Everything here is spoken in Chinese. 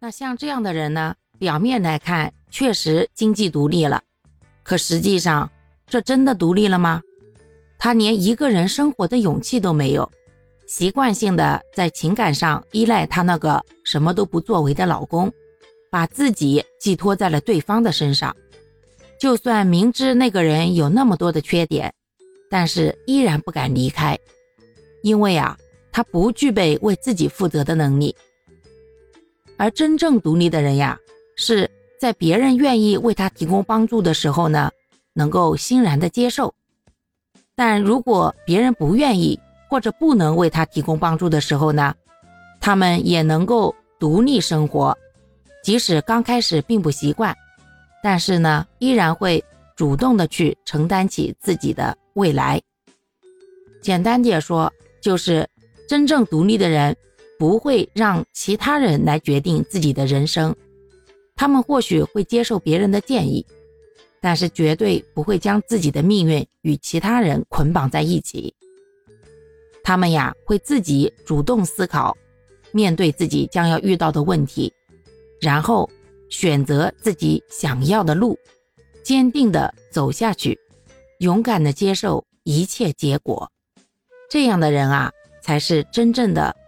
那像这样的人呢，表面来看确实经济独立了，可实际上这真的独立了吗？他连一个人生活的勇气都没有，习惯性的在情感上依赖他那个什么都不作为的老公，把自己寄托在了对方的身上。就算明知那个人有那么多的缺点，但是依然不敢离开，因为啊，他不具备为自己负责的能力。而真正独立的人呀，是在别人愿意为他提供帮助的时候呢，能够欣然的接受；但如果别人不愿意或者不能为他提供帮助的时候呢，他们也能够独立生活，即使刚开始并不习惯，但是呢，依然会主动的去承担起自己的未来。简单点说，就是真正独立的人。不会让其他人来决定自己的人生，他们或许会接受别人的建议，但是绝对不会将自己的命运与其他人捆绑在一起。他们呀，会自己主动思考，面对自己将要遇到的问题，然后选择自己想要的路，坚定的走下去，勇敢的接受一切结果。这样的人啊，才是真正的。